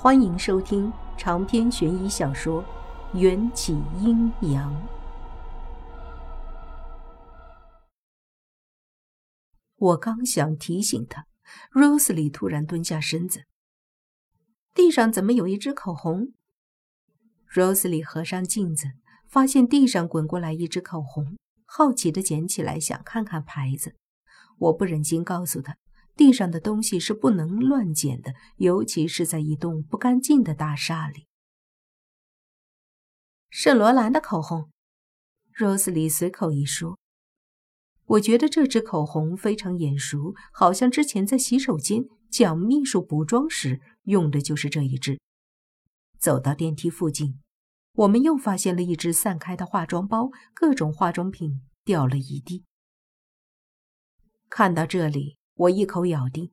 欢迎收听长篇悬疑小说《缘起阴阳》。我刚想提醒他，Rosely 突然蹲下身子。地上怎么有一支口红？Rosely 合上镜子，发现地上滚过来一支口红，好奇的捡起来想看看牌子。我不忍心告诉他。地上的东西是不能乱捡的，尤其是在一栋不干净的大厦里。圣罗兰的口红，Rosely 随口一说。我觉得这支口红非常眼熟，好像之前在洗手间蒋秘书补妆时用的就是这一支。走到电梯附近，我们又发现了一只散开的化妆包，各种化妆品掉了一地。看到这里。我一口咬定，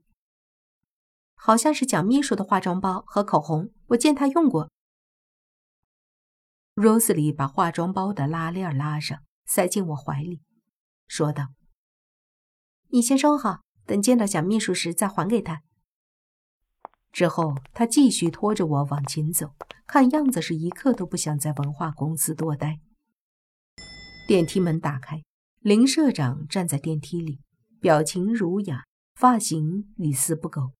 好像是蒋秘书的化妆包和口红，我见他用过。Rosely 把化妆包的拉链拉上，塞进我怀里，说道：“你先收好，等见到蒋秘书时再还给他。”之后，他继续拖着我往前走，看样子是一刻都不想在文化公司多待。电梯门打开，林社长站在电梯里，表情儒雅。发型一丝不苟，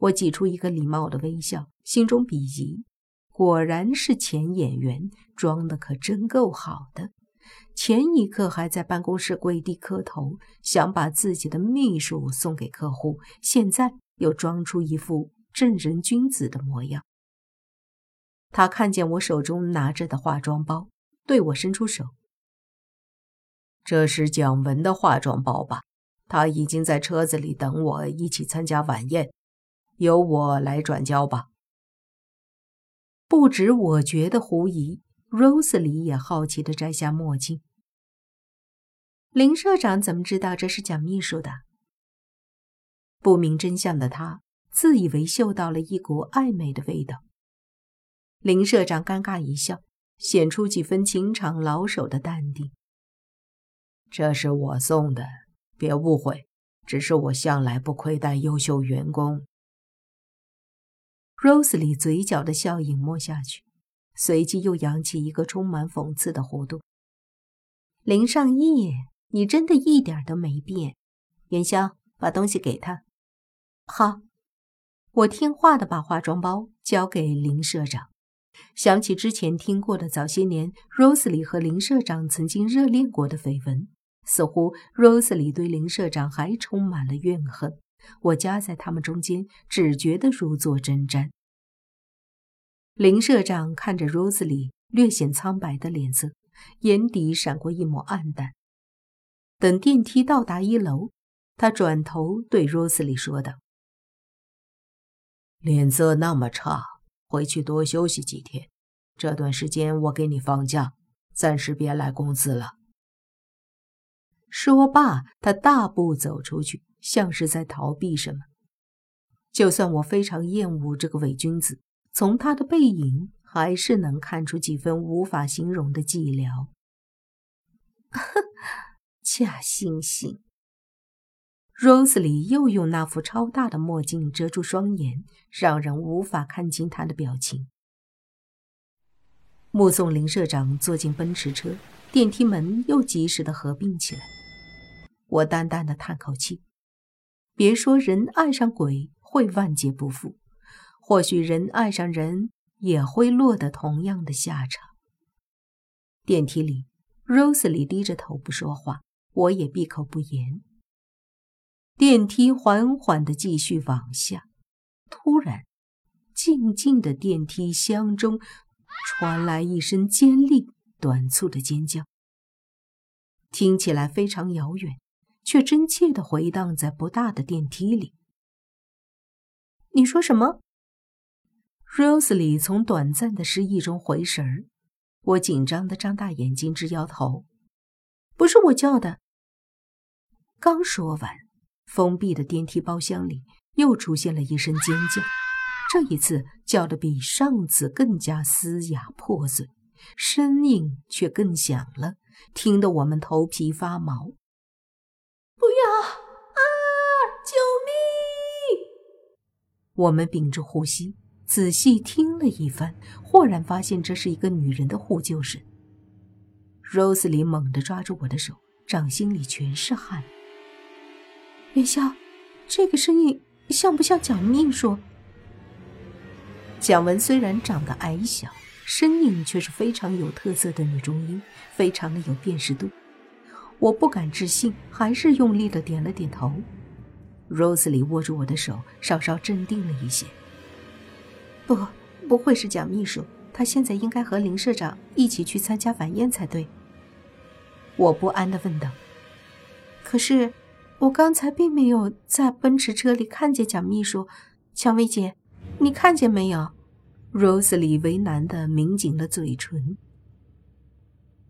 我挤出一个礼貌的微笑，心中鄙夷。果然是前演员，装的可真够好的。前一刻还在办公室跪地磕头，想把自己的秘书送给客户，现在又装出一副正人君子的模样。他看见我手中拿着的化妆包，对我伸出手：“这是蒋文的化妆包吧？”他已经在车子里等我一起参加晚宴，由我来转交吧。不止我觉得狐疑，Rosely 也好奇地摘下墨镜。林社长怎么知道这是蒋秘书的？不明真相的他自以为嗅到了一股暧昧的味道。林社长尴尬一笑，显出几分情场老手的淡定。这是我送的。别误会，只是我向来不亏待优秀员工。Rosely 嘴角的笑隐没下去，随即又扬起一个充满讽刺的弧度。林尚义，你真的一点都没变。元宵，把东西给他。好，我听话的把化妆包交给林社长。想起之前听过的早些年 Rosely 和林社长曾经热恋过的绯闻。似乎 Rosely 对林社长还充满了怨恨，我夹在他们中间，只觉得如坐针毡。林社长看着 Rosely 略显苍白的脸色，眼底闪过一抹暗淡。等电梯到达一楼，他转头对 Rosely 说道：“脸色那么差，回去多休息几天。这段时间我给你放假，暂时别来公司了。”说罢，他大步走出去，像是在逃避什么。就算我非常厌恶这个伪君子，从他的背影还是能看出几分无法形容的寂寥。假惺惺。Rosely 又用那副超大的墨镜遮住双眼，让人无法看清他的表情。目送林社长坐进奔驰车，电梯门又及时的合并起来。我淡淡的叹口气，别说人爱上鬼会万劫不复，或许人爱上人也会落得同样的下场。电梯里，Rosely 低着头不说话，我也闭口不言。电梯缓缓的继续往下，突然，静静的电梯箱中传来一声尖利、短促的尖叫，听起来非常遥远。却真切的回荡在不大的电梯里。你说什么？Rosely 从短暂的失忆中回神儿，我紧张的张大眼睛，直摇头。不是我叫的。刚说完，封闭的电梯包厢里又出现了一声尖叫，这一次叫的比上次更加嘶哑破碎，声音却更响了，听得我们头皮发毛。啊啊！救命我们屏住呼吸，仔细听了一番，豁然发现这是一个女人的呼救声。Rose 里猛地抓住我的手，掌心里全是汗。元宵，这个声音像不像蒋秘书？蒋文虽然长得矮小，声音却是非常有特色的女中音，非常的有辨识度。我不敢置信，还是用力的点了点头。Rose 里握住我的手，稍稍镇定了一些。不，不会是蒋秘书，他现在应该和林社长一起去参加晚宴才对。我不安的问道。可是，我刚才并没有在奔驰车里看见蒋秘书。蔷薇姐，你看见没有？Rose 里为难的抿紧了嘴唇。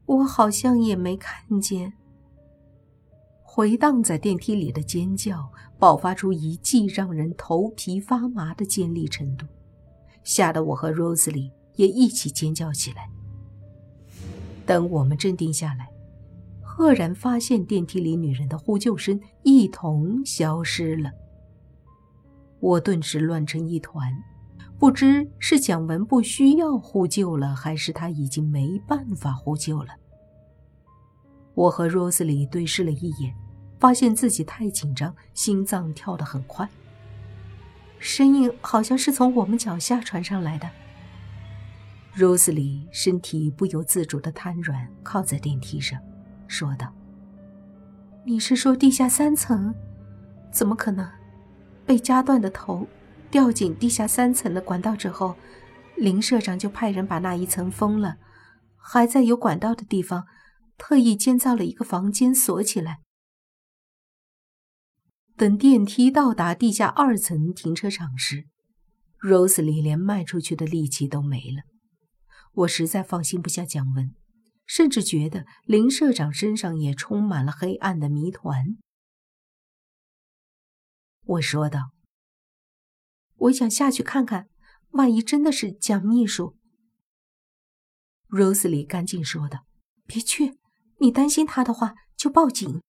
我好像也没看见。回荡在电梯里的尖叫，爆发出一记让人头皮发麻的尖利程度。吓得我和 Rose 里也一起尖叫起来。等我们镇定下来，赫然发现电梯里女人的呼救声一同消失了。我顿时乱成一团，不知是蒋文不需要呼救了，还是他已经没办法呼救了。我和 Rose 里对视了一眼，发现自己太紧张，心脏跳得很快。声音好像是从我们脚下传上来的。Rose 里身体不由自主的瘫软，靠在电梯上，说道：“你是说地下三层？怎么可能？被夹断的头掉进地下三层的管道之后，林社长就派人把那一层封了，还在有管道的地方特意建造了一个房间锁起来。”等电梯到达地下二层停车场时，Rose 里连迈出去的力气都没了。我实在放心不下蒋文，甚至觉得林社长身上也充满了黑暗的谜团。我说道：“我想下去看看，万一真的是蒋秘书。”Rose 里赶紧说道：“别去，你担心他的话就报警。”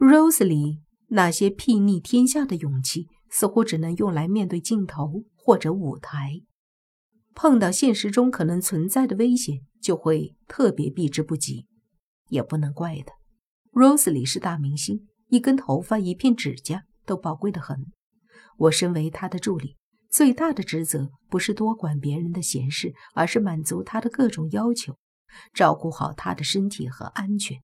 Rose 里那些睥睨天下的勇气，似乎只能用来面对镜头或者舞台。碰到现实中可能存在的危险，就会特别避之不及。也不能怪他，Rose 里是大明星，一根头发、一片指甲都宝贵的很。我身为他的助理，最大的职责不是多管别人的闲事，而是满足他的各种要求，照顾好他的身体和安全。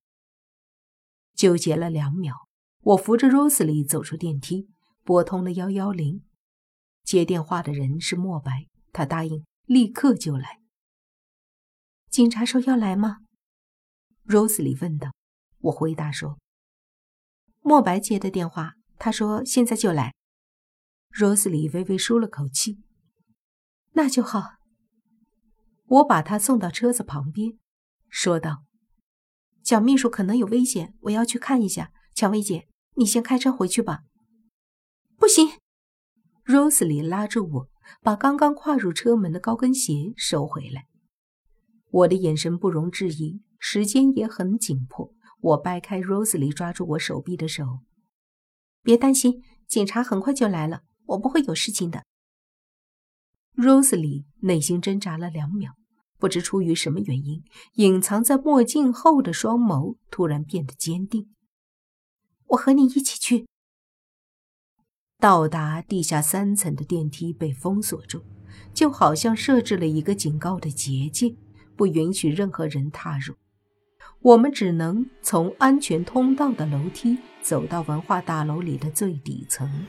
纠结了两秒，我扶着 Rose 里走出电梯，拨通了幺幺零。接电话的人是莫白，他答应立刻就来。警察说要来吗？Rose 里问道。我回答说：“莫白接的电话，他说现在就来。”Rose 里微微舒了口气，那就好。我把他送到车子旁边，说道。小秘书可能有危险，我要去看一下。蔷薇姐，你先开车回去吧。不行，Rose 里拉住我，把刚刚跨入车门的高跟鞋收回来。我的眼神不容置疑，时间也很紧迫。我掰开 Rose 里抓住我手臂的手，别担心，警察很快就来了，我不会有事情的。Rose 里内心挣扎了两秒。不知出于什么原因，隐藏在墨镜后的双眸突然变得坚定。我和你一起去。到达地下三层的电梯被封锁住，就好像设置了一个警告的结界，不允许任何人踏入。我们只能从安全通道的楼梯走到文化大楼里的最底层。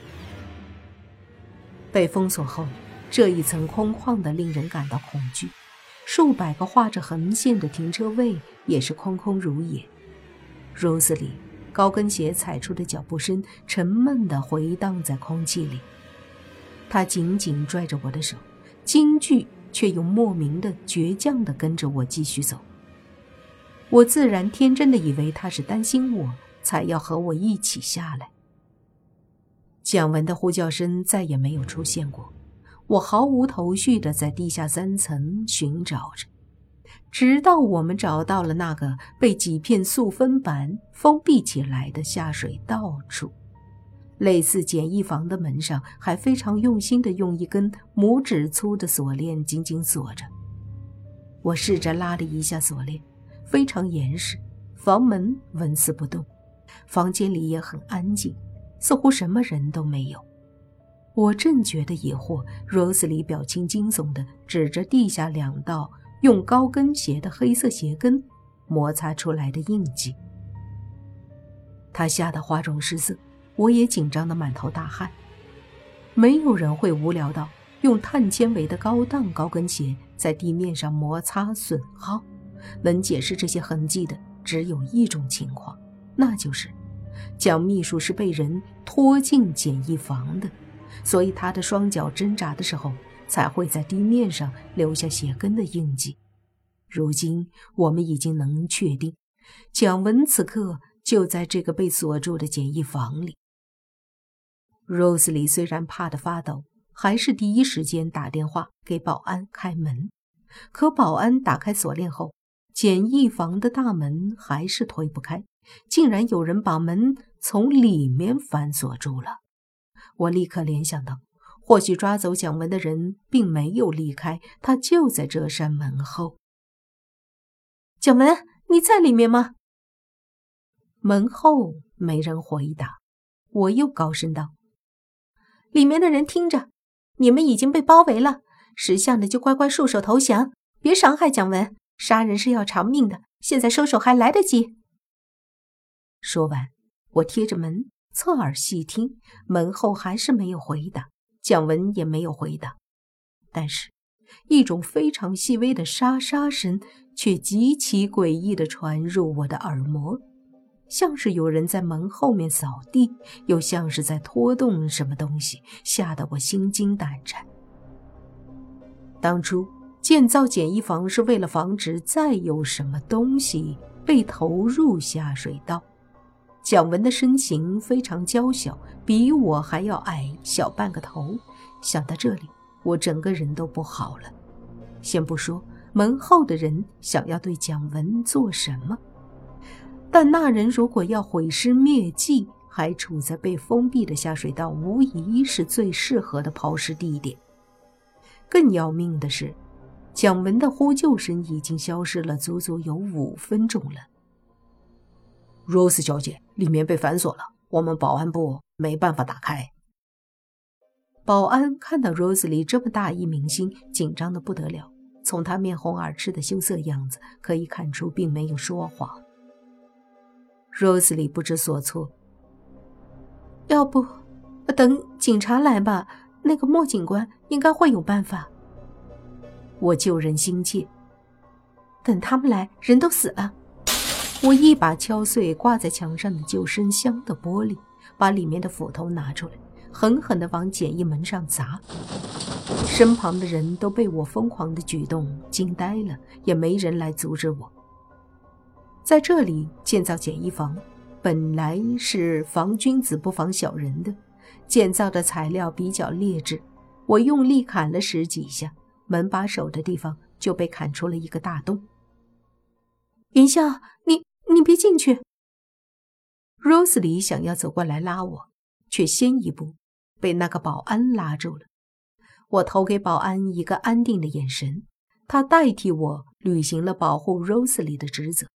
被封锁后，这一层空旷的，令人感到恐惧。数百个画着横线的停车位也是空空如也。Rose 里高跟鞋踩出的脚步声沉闷地回荡在空气里。他紧紧拽着我的手，惊惧却又莫名的倔强地跟着我继续走。我自然天真的以为他是担心我才要和我一起下来。蒋文的呼叫声再也没有出现过。我毫无头绪地在地下三层寻找着，直到我们找到了那个被几片塑封板封闭起来的下水道处。类似简易房的门上还非常用心地用一根拇指粗的锁链紧紧锁着。我试着拉了一下锁链，非常严实，房门纹丝不动。房间里也很安静，似乎什么人都没有。我正觉得疑惑，罗斯里表情惊悚地指着地下两道用高跟鞋的黑色鞋跟摩擦出来的印记。他吓得花容失色，我也紧张得满头大汗。没有人会无聊到用碳纤维的高档高跟鞋在地面上摩擦损耗。能解释这些痕迹的只有一种情况，那就是蒋秘书是被人拖进简易房的。所以他的双脚挣扎的时候，才会在地面上留下鞋跟的印记。如今我们已经能确定，蒋文此刻就在这个被锁住的简易房里。Rose 里虽然怕得发抖，还是第一时间打电话给保安开门。可保安打开锁链后，简易房的大门还是推不开，竟然有人把门从里面反锁住了。我立刻联想到，或许抓走蒋文的人并没有离开，他就在这扇门后。蒋文，你在里面吗？门后没人回答。我又高声道：“里面的人听着，你们已经被包围了，识相的就乖乖束手投降，别伤害蒋文。杀人是要偿命的，现在收手还来得及。”说完，我贴着门。侧耳细听，门后还是没有回答，蒋文也没有回答。但是，一种非常细微的沙沙声却极其诡异地传入我的耳膜，像是有人在门后面扫地，又像是在拖动什么东西，吓得我心惊胆颤。当初建造简易房是为了防止再有什么东西被投入下水道。蒋文的身形非常娇小，比我还要矮小半个头。想到这里，我整个人都不好了。先不说门后的人想要对蒋文做什么，但那人如果要毁尸灭迹，还处在被封闭的下水道，无疑是最适合的抛尸地点。更要命的是，蒋文的呼救声已经消失了足足有五分钟了。Rose 小姐，里面被反锁了，我们保安部没办法打开。保安看到 Rose 里这么大一明星，紧张的不得了。从他面红耳赤的羞涩样子可以看出，并没有说谎。Rose 里不知所措，要不等警察来吧？那个莫警官应该会有办法。我救人心切，等他们来，人都死了。我一把敲碎挂在墙上的救生箱的玻璃，把里面的斧头拿出来，狠狠地往简易门上砸。身旁的人都被我疯狂的举动惊呆了，也没人来阻止我。在这里建造简易房，本来是防君子不防小人的，建造的材料比较劣质。我用力砍了十几下，门把手的地方就被砍出了一个大洞。云笑，你。你别进去。Rose 里想要走过来拉我，却先一步被那个保安拉住了。我投给保安一个安定的眼神，他代替我履行了保护 Rose 里的职责。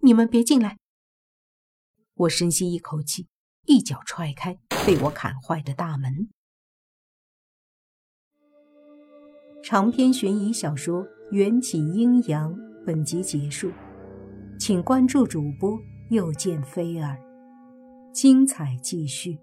你们别进来。我深吸一口气，一脚踹开被我砍坏的大门。长篇悬疑小说《缘起阴阳》本集结束。请关注主播，又见菲儿，精彩继续。